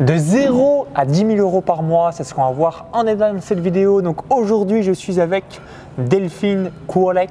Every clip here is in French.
De 0 à 10 000 euros par mois, c'est ce qu'on va voir en détail dans cette vidéo. Donc aujourd'hui, je suis avec Delphine Kouolek.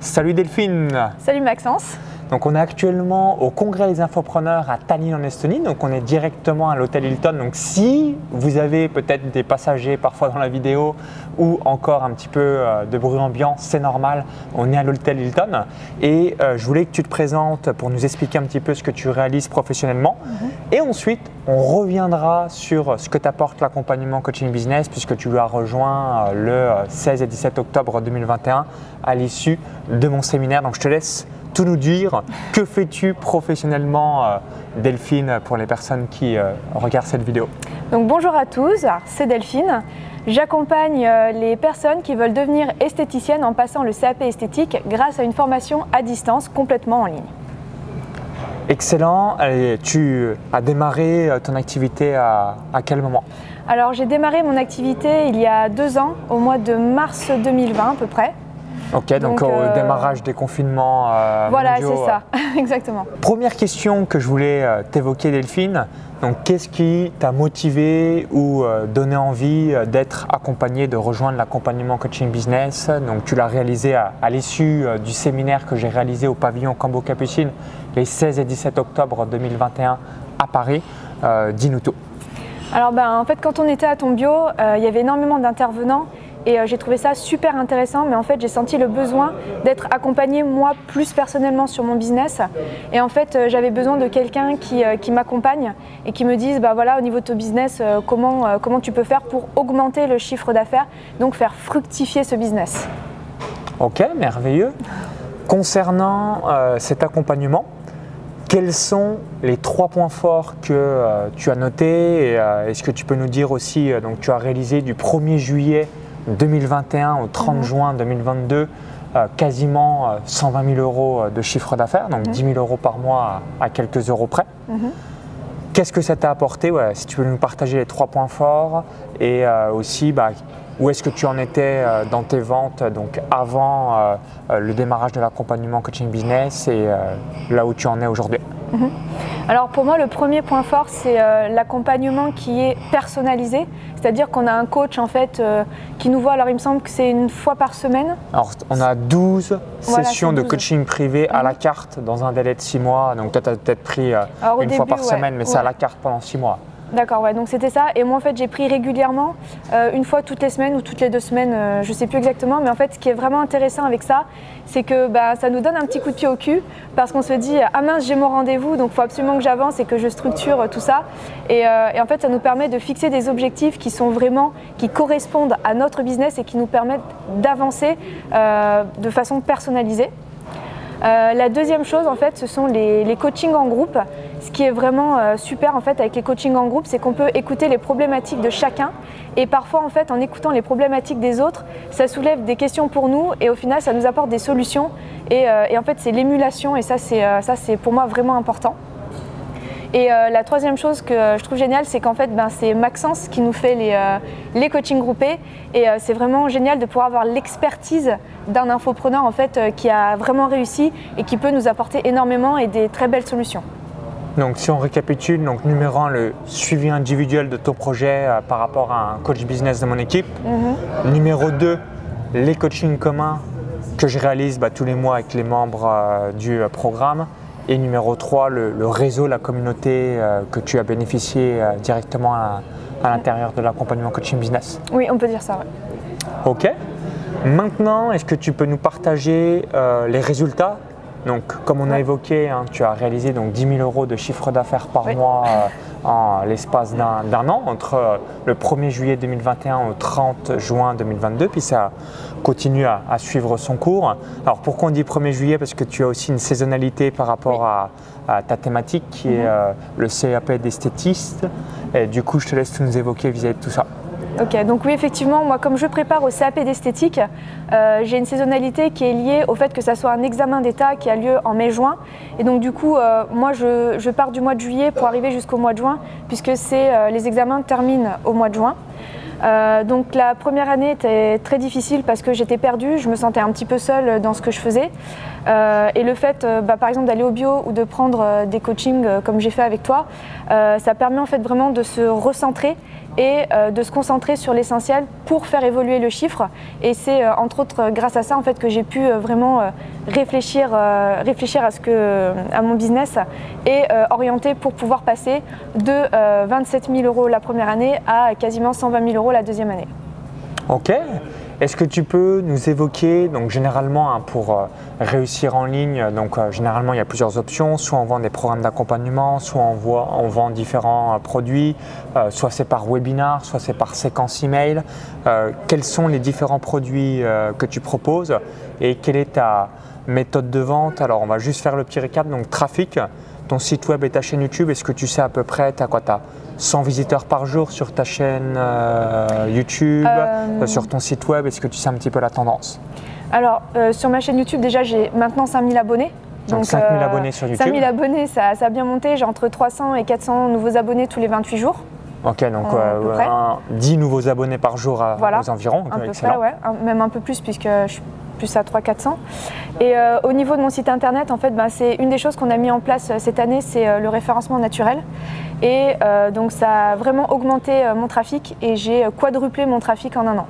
Salut Delphine Salut Maxence donc on est actuellement au congrès des infopreneurs à Tallinn en Estonie, donc on est directement à l'hôtel Hilton. Donc si vous avez peut-être des passagers parfois dans la vidéo ou encore un petit peu euh, de bruit ambiant, c'est normal, on est à l'hôtel Hilton. Et euh, je voulais que tu te présentes pour nous expliquer un petit peu ce que tu réalises professionnellement. Mhm. Et ensuite, on reviendra sur ce que t'apporte l'accompagnement coaching business puisque tu l'as rejoint euh, le 16 et 17 octobre 2021 à l'issue de mon séminaire. Donc je te laisse tout nous dire. Que fais-tu professionnellement, euh, Delphine, pour les personnes qui euh, regardent cette vidéo? Donc bonjour à tous, c'est Delphine. J'accompagne euh, les personnes qui veulent devenir esthéticiennes en passant le CAP esthétique grâce à une formation à distance complètement en ligne. Excellent. tu as démarré ton activité à, à quel moment? Alors j'ai démarré mon activité il y a deux ans, au mois de mars 2020 à peu près. Ok, donc, au euh, démarrage des confinements. Euh, voilà, c'est ça, exactement. Première question que je voulais euh, t'évoquer, Delphine. Donc, qu'est-ce qui t'a motivé ou donné envie d'être accompagné, de rejoindre l'accompagnement coaching business? Donc, tu l'as réalisé à, l'issue du séminaire que j'ai réalisé au pavillon Cambo Capucine les 16 et 17 octobre 2021 à Paris. Dis-nous tout. Alors, ben, en fait, quand on était à Tombio, il y avait énormément d'intervenants et euh, j'ai trouvé ça super intéressant, mais en fait j'ai senti le besoin d'être accompagnée moi plus personnellement sur mon business. Et en fait euh, j'avais besoin de quelqu'un qui, euh, qui m'accompagne et qui me dise bah voilà au niveau de ton business comment, comment tu peux faire pour augmenter le chiffre d'affaires, donc faire fructifier ce business. Ok, merveilleux. Concernant cet accompagnement, quels sont les trois points forts que tu as notés Est-ce que tu peux nous dire aussi, donc tu as réalisé du 1er juillet 2021 au 30 mhm. juin 2022, euh, quasiment 120 euh, 000 euros euh, de chiffre d'affaires, donc 10 mhm. 000 euros par mois à, quelques euros près. Mhm. Qu'est-ce que ça t'a apporté? Si tu veux nous partager les trois points forts et aussi bah, où est-ce que tu en étais dans tes ventes donc avant le démarrage de l'accompagnement coaching business et là où tu en es aujourd'hui? Alors pour moi, le premier point fort, c'est euh, l'accompagnement qui est personnalisé, c'est-à-dire qu'on a un coach en fait euh, qui nous voit. Alors il me semble que c'est une fois par semaine. Alors on a 12 sessions de coaching privé à la mhm. carte dans un délai de 6 mois. Donc toi, tu as peut-être pris euh, une fois par semaine, mais c'est à la carte pendant 6 mois. D'accord, ouais, donc c'était ça. Et moi, en fait, j'ai pris régulièrement, euh, une fois toutes les semaines ou toutes les deux semaines, euh, je ne sais plus exactement. Mais en fait, ce qui est vraiment intéressant avec ça, c'est que bah, ça nous donne un petit coup de pied au cul parce qu'on se dit Ah mince, j'ai mon rendez-vous, donc il faut absolument que j'avance et que je structure tout ça. Et, euh, en fait, ça nous permet de fixer des objectifs qui sont vraiment, qui correspondent à notre business et qui nous permettent d'avancer de façon personnalisée. Euh, la deuxième chose, en fait, ce sont les, coachings en groupe. Ce qui est vraiment euh, super en fait avec les coachings en groupe, c'est qu'on peut écouter les problématiques de chacun et parfois en fait en écoutant les problématiques des autres, ça soulève des questions pour nous et au final ça nous apporte des solutions et, euh, en fait c'est l'émulation et ça c'est pour moi vraiment important. Et euh, la troisième chose que je trouve géniale, c'est qu'en fait, ben, c'est Maxence qui nous fait les, euh, les coachings groupés. Et euh, c'est vraiment génial de pouvoir avoir l'expertise d'un infopreneur en fait, qui a vraiment réussi et qui peut nous apporter énormément et des très belles solutions. Donc si on récapitule, donc numéro 1, le suivi individuel de ton projet par rapport à un coach business de mon équipe. Mhm. Numéro 2, les coachings communs que je réalise bah, tous les mois avec les membres du programme. Et numéro 3, le, réseau, la communauté euh, que tu as bénéficié euh, directement à, l'intérieur de l'accompagnement coaching business. Oui, on peut dire ça. Ok. Maintenant, est-ce que tu peux nous partager euh, les résultats donc, comme on a évoqué, hein, tu as réalisé donc 10 000 euros de chiffre d'affaires par mois en l'espace d'un an, entre le 1er juillet 2021 au 30 juin 2022, puis ça continue à, suivre son cours. Alors pourquoi on dit 1er juillet? Parce que tu as aussi une saisonnalité par rapport à, ta thématique qui est mhm. euh, le CAP d'esthétiste. Et du coup, je te laisse tout nous évoquer vis-à-vis de tout ça. Ok, donc oui, effectivement, moi, comme je prépare au CAP d'esthétique, euh, j'ai une saisonnalité qui est liée au fait que ça soit un examen d'état qui a lieu en mai-juin. Et donc, du coup, euh, moi, je, pars du mois de juillet pour arriver jusqu'au mois de juin, puisque euh, les examens terminent au mois de juin. donc la première année était très difficile parce que j'étais perdue, je me sentais un petit peu seule dans ce que je faisais. Et le fait, bah, par exemple, d'aller au bio ou de prendre des coachings comme j'ai fait avec toi, ça permet en fait vraiment de se recentrer et de se concentrer sur l'essentiel pour faire évoluer le chiffre. Et c'est entre autres grâce à ça en fait que j'ai pu vraiment réfléchir, réfléchir à, ce que, à mon business et orienter pour pouvoir passer de 27 000 euros la première année à quasiment 120 000 euros la deuxième année. Ok. Est-ce que tu peux nous évoquer, donc généralement hein, pour euh, réussir en ligne, donc euh, généralement il y a plusieurs options, soit on vend des programmes d'accompagnement, soit on, vend différents euh, produits, soit c'est par webinar, soit c'est par séquence email. quels sont les différents produits que tu proposes et quelle est ta méthode de vente? Alors on va juste faire le petit récap, donc trafic, ton site web et ta chaîne YouTube, est-ce que tu sais à peu près, tu as quoi 100 visiteurs par jour sur ta chaîne euh, YouTube, euh, euh, sur ton site web Est-ce que tu sais un petit peu la tendance? Alors, sur ma chaîne YouTube, déjà, j'ai maintenant 5000 abonnés. Donc, 5000 abonnés sur YouTube 5000 abonnés, ça, a bien monté. J'ai entre 300 et 400 nouveaux abonnés tous les 28 jours. Ok, donc 10 nouveaux abonnés par jour à, aux environs. Un peu près, ouais. même un peu plus puisque je suis plus à 300-400. Et au niveau de mon site internet, en fait, ben, c'est une des choses qu'on a mis en place cette année, c'est le référencement naturel. Et euh, donc ça a vraiment augmenté euh, mon trafic et j'ai quadruplé mon trafic en un an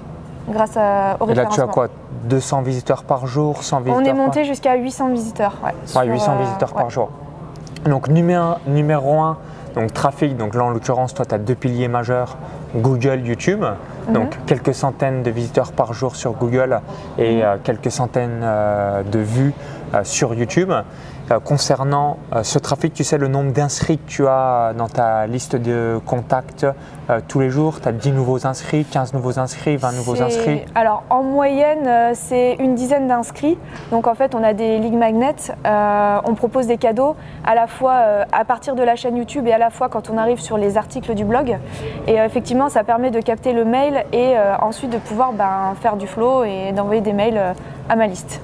grâce à, au Et là tu as quoi? 200 visiteurs par jour 100 visiteurs On est monté jusqu'à 800 visiteurs. Ouais, 800 euh, visiteurs par jour. Donc numéro, numéro 1, donc trafic, donc là en l'occurrence toi tu as deux piliers majeurs, Google, YouTube. Mhm. Donc quelques centaines de visiteurs par jour sur Google et mhm. quelques centaines de vues sur YouTube. Euh, concernant euh, ce trafic, tu sais le nombre d'inscrits que tu as dans ta liste de contacts euh, tous les jours Tu as 10 nouveaux inscrits, 15 nouveaux inscrits, 20 nouveaux inscrits? Alors en moyenne, c'est une dizaine d'inscrits. Donc en fait, on a des ligues magnets. on propose des cadeaux à la fois à partir de la chaîne YouTube et à la fois quand on arrive sur les articles du blog. Et effectivement, ça permet de capter le mail et ensuite de pouvoir ben, faire du flow et d'envoyer des mails à ma liste.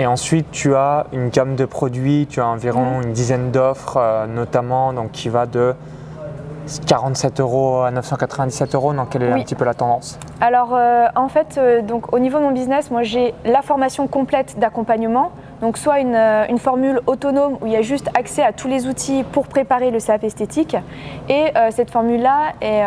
Et ensuite, tu as une gamme de produits, tu as environ une dizaine d'offres, euh, notamment donc, qui va de 47 euros à 997 euros. Donc, quelle est un petit peu la tendance? Alors, euh, en fait, euh, donc, au niveau de mon business, moi, j'ai la formation complète d'accompagnement. Donc, soit une, une, formule autonome où il y a juste accès à tous les outils pour préparer le CAP esthétique. Et cette formule-là est,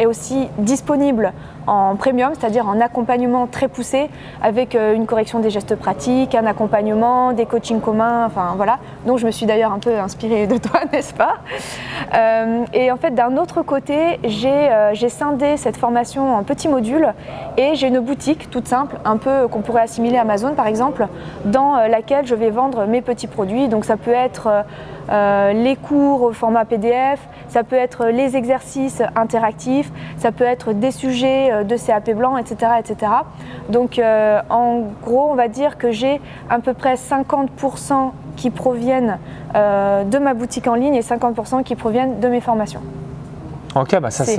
est aussi disponible en premium, c'est-à-dire en accompagnement très poussé, avec euh, une correction des gestes pratiques, un accompagnement, des coachings communs, enfin voilà. Donc je me suis d'ailleurs un peu inspirée de toi, n'est-ce pas? Euh, Et en fait, d'un autre côté, euh, j'ai scindé cette formation en petits modules et j'ai une boutique toute simple, un peu qu'on pourrait assimiler à Amazon par exemple, dans laquelle je vais vendre mes petits produits. Donc ça peut être euh, les cours au format PDF, ça peut être les exercices interactifs, ça peut être des sujets euh, de CAP blanc, etc. etc. Donc euh, en gros, on va dire que j'ai à peu près 50% qui proviennent de ma boutique en ligne et 50% qui proviennent de mes formations. Ok, bah ça c'est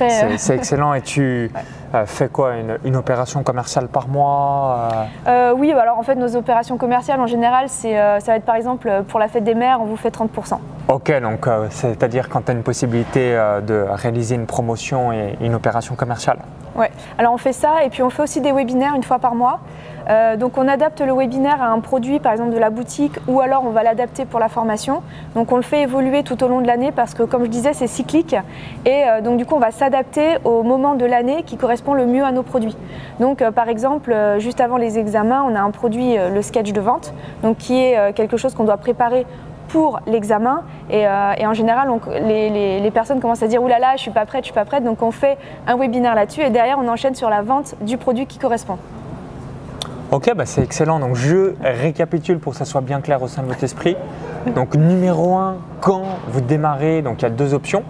excellent et tu... Euh, fait quoi une, opération commerciale par mois euh? Euh, Oui, alors en fait, nos opérations commerciales en général, ça va être par exemple pour la fête des mères, on vous fait 30%. Ok, donc c'est-à-dire quand tu as une possibilité de réaliser une promotion et une opération commerciale? Ouais, alors on fait ça et puis on fait aussi des webinaires une fois par mois. Euh, donc on adapte le webinaire à un produit par exemple de la boutique ou alors on va l'adapter pour la formation. Donc on le fait évoluer tout au long de l'année parce que comme je disais c'est cyclique et euh, donc du coup on va s'adapter au moment de l'année qui correspond le mieux à nos produits. Donc euh, par exemple juste avant les examens on a un produit le sketch de vente donc qui est quelque chose qu'on doit préparer pour l'examen. Et, en général, les, personnes commencent à dire Ouh là là, je suis pas prête, je suis pas prête. Donc on fait un webinaire là-dessus et derrière, on enchaîne sur la vente du produit qui correspond. Ok, bah c'est excellent. Donc je récapitule pour que ça soit bien clair au sein de votre esprit. Donc numéro un, quand vous démarrez, donc il y a deux options.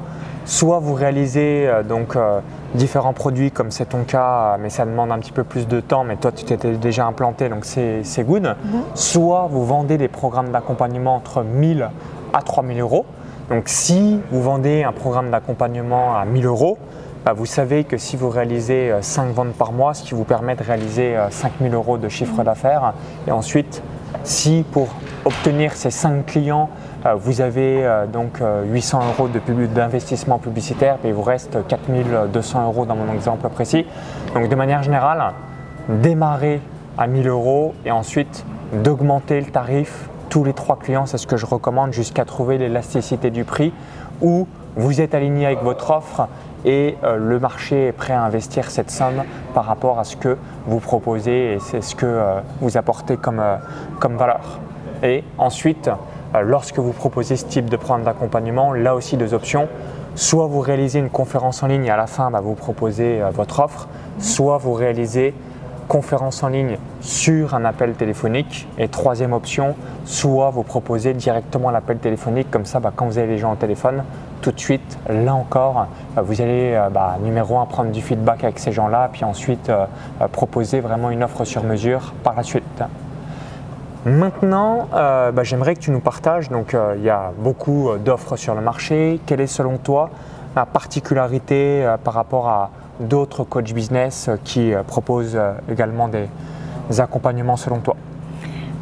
Soit vous réalisez euh, donc euh, différents produits comme c'est ton cas, mais ça demande un petit peu plus de temps, mais toi tu t'étais déjà implanté, donc c'est good. Mhm. Soit vous vendez des programmes d'accompagnement entre 1000 à 3000 euros. Donc si vous vendez un programme d'accompagnement à 1000 euros, bah, vous savez que si vous réalisez 5 euh, ventes par mois, ce qui vous permet de réaliser 5000 euh, euros de chiffre d'affaires, et ensuite, si pour obtenir ces 5 clients, euh, vous avez donc 800 euros d'investissement publicitaire, et il vous reste 4200 euros dans mon exemple précis. Donc de manière générale, démarrer à 1000 euros et ensuite d'augmenter le tarif tous les trois clients, c'est ce que je recommande jusqu'à trouver l'élasticité du prix où vous êtes aligné avec votre offre et euh, le marché est prêt à investir cette somme par rapport à ce que vous proposez et c'est ce que euh, vous apportez comme, euh, comme valeur. Et ensuite, lorsque vous proposez ce type de programme d'accompagnement, là aussi deux options. Soit vous réalisez une conférence en ligne et à la fin bah, vous proposez votre offre, soit vous réalisez conférence en ligne sur un appel téléphonique. Et troisième option, soit vous proposez directement l'appel téléphonique, comme ça bah, quand vous avez les gens au téléphone, tout de suite, là encore, euh, vous allez, euh, bah, numéro un, prendre du feedback avec ces gens-là, puis ensuite euh, proposer vraiment une offre sur mesure par la suite. Maintenant, bah, j'aimerais que tu nous partages, donc il y a beaucoup d'offres sur le marché, quelle est selon toi la particularité par rapport à d'autres coachs business qui proposent également des accompagnements selon toi?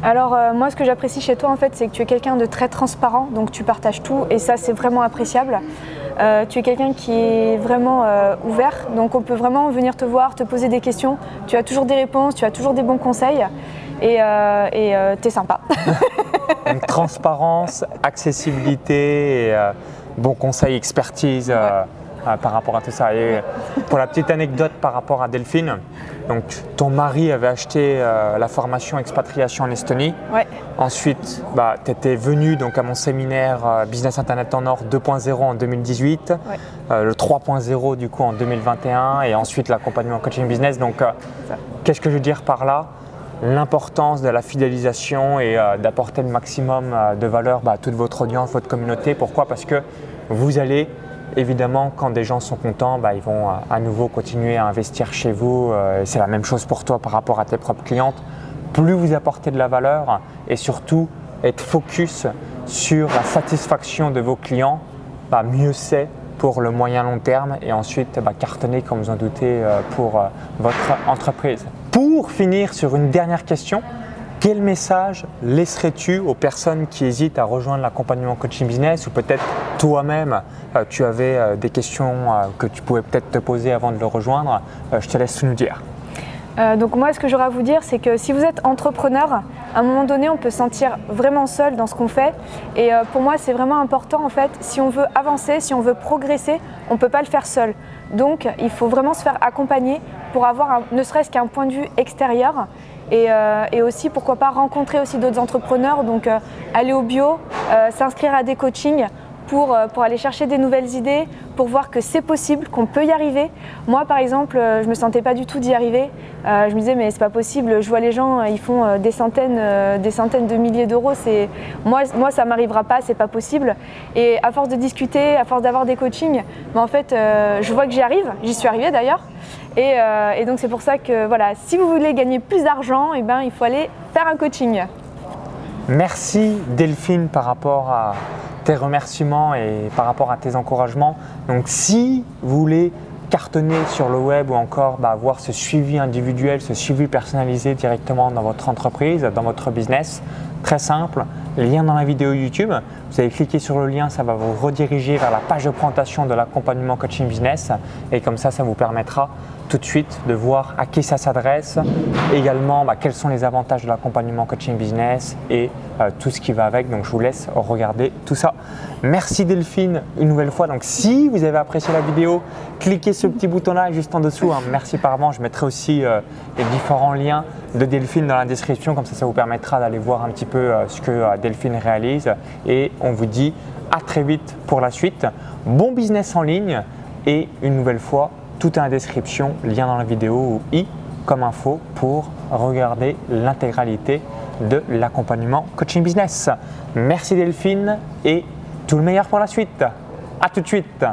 Alors euh, moi ce que j'apprécie chez toi en fait c'est que tu es quelqu'un de très transparent, donc tu partages tout et ça c'est vraiment appréciable. Euh, tu es quelqu'un qui est vraiment euh, ouvert, donc on peut vraiment venir te voir, te poser des questions. Tu as toujours des réponses, tu as toujours des bons conseils et tu es sympa. transparence, accessibilité et bons conseils, expertise. Par rapport à tout ça. Et pour la petite anecdote par rapport à Delphine, donc ton mari avait acheté euh, la formation expatriation en Estonie. Ensuite, bah, tu étais venu donc, à mon séminaire euh, Business Internet en Or 2.0 en 2018, le 3.0 du coup en 2021 et ensuite l'accompagnement coaching business. Donc, qu'est-ce que je veux dire par là? L'importance de la fidélisation et d'apporter le maximum de valeur bah, à toute votre audience, votre communauté. Pourquoi? Parce que vous allez Évidemment, quand des gens sont contents, bah, ils vont euh, à nouveau continuer à investir chez vous. Euh, c'est la même chose pour toi par rapport à tes propres clientes. Plus vous apportez de la valeur et surtout être focus sur la satisfaction de vos clients, bah, mieux c'est pour le moyen long terme et ensuite bah, cartonner, comme vous en doutez, euh, pour votre entreprise. Pour finir sur une dernière question, quel message laisserais-tu aux personnes qui hésitent à rejoindre l'accompagnement coaching business ou peut-être toi-même euh, tu avais euh, des questions euh, que tu pouvais peut-être te poser avant de le rejoindre Je te laisse nous dire. donc moi, ce que j'aurais à vous dire, c'est que si vous êtes entrepreneur, à un moment donné, on peut se sentir vraiment seul dans ce qu'on fait. Et pour moi, c'est vraiment important, en fait, si on veut avancer, si on veut progresser, on ne peut pas le faire seul. Donc, il faut vraiment se faire accompagner pour avoir ne serait-ce qu'un point de vue extérieur euh, et, aussi, pourquoi pas, rencontrer aussi d'autres entrepreneurs, donc euh, aller au bio, euh, s'inscrire à des coachings pour, pour, aller chercher des nouvelles idées, pour voir que c'est possible, qu'on peut y arriver. Moi, par exemple, je ne me sentais pas du tout d'y arriver. je me disais, mais c'est pas possible, je vois les gens, ils font des centaines, des centaines de milliers d'euros. Moi, moi, ça m'arrivera pas, c'est pas possible. Et à force de discuter, à force d'avoir des coachings, mais en fait, je vois que j'y arrive, j'y suis arrivée d'ailleurs. Euh, et, donc c'est pour ça que voilà, si vous voulez gagner plus d'argent, eh ben, il faut aller faire un coaching. Merci Delphine par rapport à tes remerciements et par rapport à tes encouragements. Donc si vous voulez cartonner sur le web ou encore bah, avoir ce suivi individuel, ce suivi personnalisé directement dans votre entreprise, dans votre business, très simple, lien dans la vidéo YouTube. Vous allez cliquer sur le lien, ça va vous rediriger vers la page de présentation de l'accompagnement coaching business et comme ça, ça vous permettra tout de suite de voir à qui ça s'adresse, également bah, quels sont les avantages de l'accompagnement coaching business et euh, tout ce qui va avec. Donc je vous laisse regarder tout ça. Merci Delphine une nouvelle fois. Donc si vous avez apprécié la vidéo, cliquez ce petit bouton là juste en dessous. Hein. Merci par avance. Je mettrai aussi euh, les différents liens de Delphine dans la description. Comme ça, ça vous permettra d'aller voir un petit peu euh, ce que Delphine réalise. Et on vous dit à très vite pour la suite. Bon business en ligne et une nouvelle fois tout est en description, lien dans la vidéo ou i comme info pour regarder l'intégralité de l'accompagnement coaching business. Merci Delphine et tout le meilleur pour la suite. A tout de suite.